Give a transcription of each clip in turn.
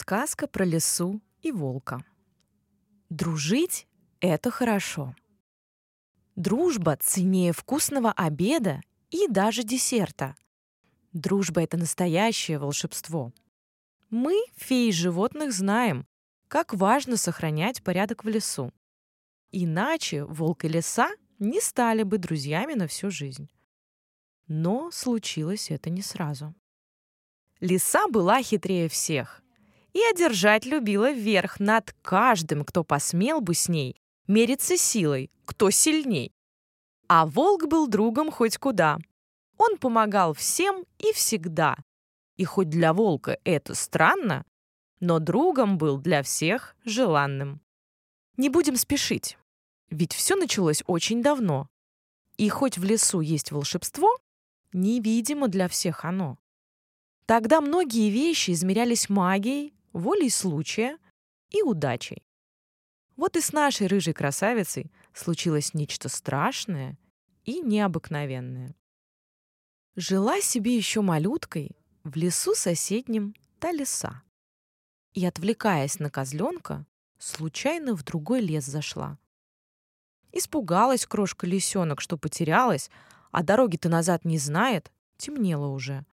Сказка про лису и волка. Дружить — это хорошо. Дружба ценнее вкусного обеда и даже десерта. Дружба — это настоящее волшебство. Мы, феи животных, знаем, как важно сохранять порядок в лесу. Иначе волк и лиса не стали бы друзьями на всю жизнь. Но случилось это не сразу. Лиса была хитрее всех и одержать любила верх над каждым, кто посмел бы с ней мериться силой, кто сильней. А волк был другом хоть куда. Он помогал всем и всегда. И хоть для волка это странно, но другом был для всех желанным. Не будем спешить, ведь все началось очень давно. И хоть в лесу есть волшебство, невидимо для всех оно. Тогда многие вещи измерялись магией, волей случая и удачей. Вот и с нашей рыжей красавицей случилось нечто страшное и необыкновенное. Жила себе еще малюткой в лесу соседнем та лиса. И, отвлекаясь на козленка, случайно в другой лес зашла. Испугалась крошка лисенок, что потерялась, а дороги-то назад не знает, темнело уже.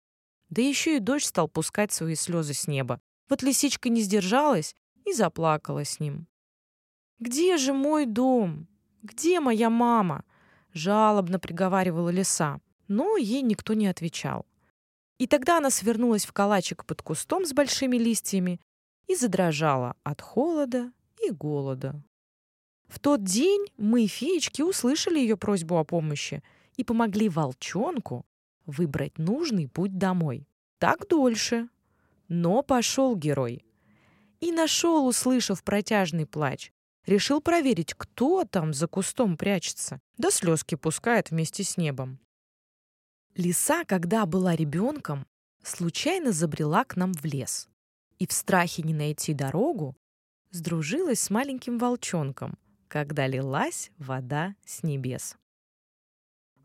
Да еще и дождь стал пускать свои слезы с неба, вот лисичка не сдержалась и заплакала с ним. «Где же мой дом? Где моя мама?» Жалобно приговаривала лиса, но ей никто не отвечал. И тогда она свернулась в калачик под кустом с большими листьями и задрожала от холода и голода. В тот день мы, феечки, услышали ее просьбу о помощи и помогли волчонку выбрать нужный путь домой. Так дольше, но пошел герой. И нашел, услышав протяжный плач. Решил проверить, кто там за кустом прячется. Да слезки пускает вместе с небом. Лиса, когда была ребенком, случайно забрела к нам в лес. И в страхе не найти дорогу, сдружилась с маленьким волчонком, когда лилась вода с небес.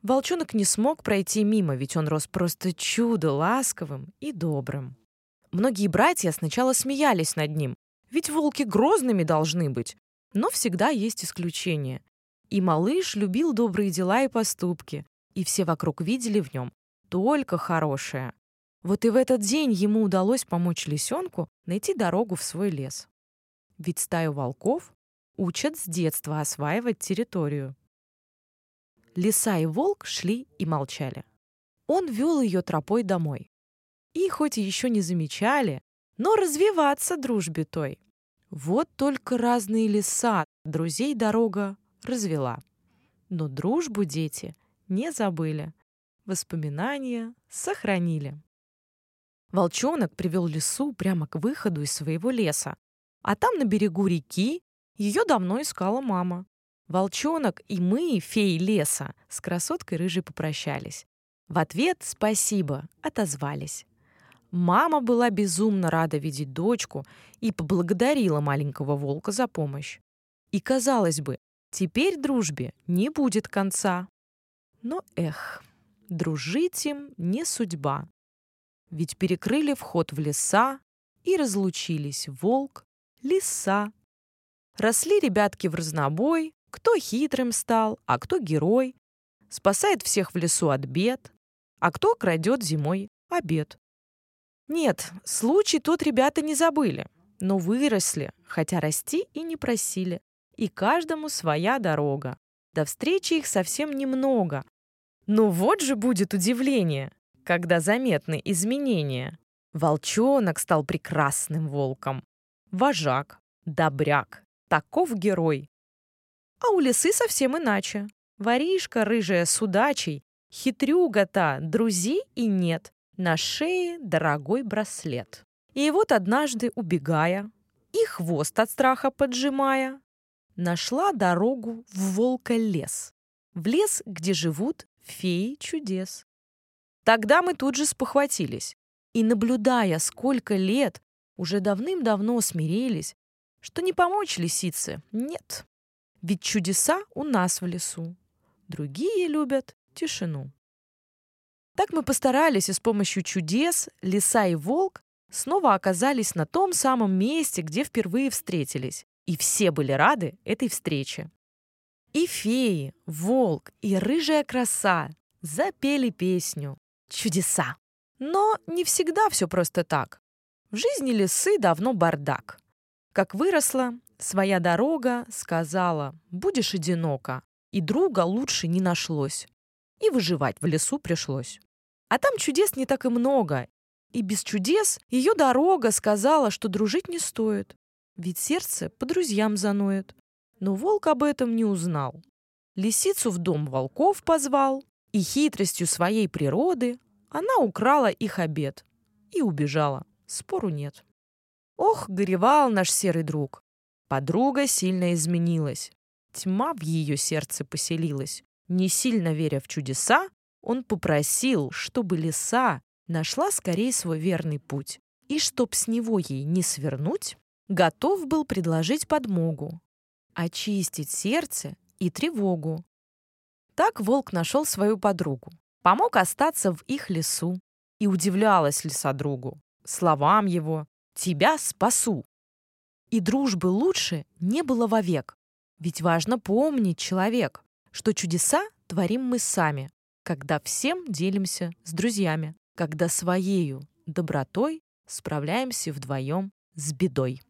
Волчонок не смог пройти мимо, ведь он рос просто чудо ласковым и добрым. Многие братья сначала смеялись над ним, ведь волки грозными должны быть. Но всегда есть исключения. И малыш любил добрые дела и поступки, и все вокруг видели в нем только хорошее. Вот и в этот день ему удалось помочь лисенку найти дорогу в свой лес. Ведь стаю волков учат с детства осваивать территорию. Лиса и волк шли и молчали. Он вел ее тропой домой. И хоть еще не замечали, но развиваться дружбе той. Вот только разные леса друзей дорога развела. Но дружбу дети не забыли. Воспоминания сохранили. Волчонок привел лису прямо к выходу из своего леса. А там на берегу реки ее давно искала мама. Волчонок и мы, феи леса, с красоткой рыжей попрощались. В ответ «спасибо» отозвались. Мама была безумно рада видеть дочку и поблагодарила маленького волка за помощь. И, казалось бы, теперь дружбе не будет конца. Но эх, дружить им не судьба. Ведь перекрыли вход в леса и разлучились волк, лиса. Росли ребятки в разнобой, кто хитрым стал, а кто герой. Спасает всех в лесу от бед, а кто крадет зимой обед. Нет, случай тут ребята не забыли, но выросли, хотя расти и не просили. И каждому своя дорога. До встречи их совсем немного. Но вот же будет удивление, когда заметны изменения. Волчонок стал прекрасным волком. Вожак, добряк, таков герой. А у лисы совсем иначе. Воришка рыжая с удачей, хитрюга-то, друзей и нет на шее дорогой браслет. И вот однажды, убегая и хвост от страха поджимая, нашла дорогу в волка лес, в лес, где живут феи чудес. Тогда мы тут же спохватились и, наблюдая, сколько лет, уже давным-давно смирились, что не помочь лисице, нет. Ведь чудеса у нас в лесу. Другие любят тишину. Так мы постарались, и с помощью чудес лиса и волк снова оказались на том самом месте, где впервые встретились, и все были рады этой встрече. И феи, волк и рыжая краса запели песню «Чудеса». Но не всегда все просто так. В жизни лисы давно бардак. Как выросла, своя дорога сказала «Будешь одиноко», и друга лучше не нашлось. И выживать в лесу пришлось. А там чудес не так и много, и без чудес ее дорога сказала, что дружить не стоит, ведь сердце по друзьям заноет. Но волк об этом не узнал. Лисицу в дом волков позвал, и хитростью своей природы она украла их обед и убежала. Спору нет. Ох, горевал наш серый друг. Подруга сильно изменилась. Тьма в ее сердце поселилась. Не сильно веря в чудеса, он попросил, чтобы лиса нашла скорее свой верный путь. И чтоб с него ей не свернуть, готов был предложить подмогу, очистить сердце и тревогу. Так волк нашел свою подругу, помог остаться в их лесу. И удивлялась лиса другу, словам его «Тебя спасу». И дружбы лучше не было вовек, ведь важно помнить, человек, что чудеса творим мы сами, когда всем делимся с друзьями когда своею добротой справляемся вдвоем с бедой.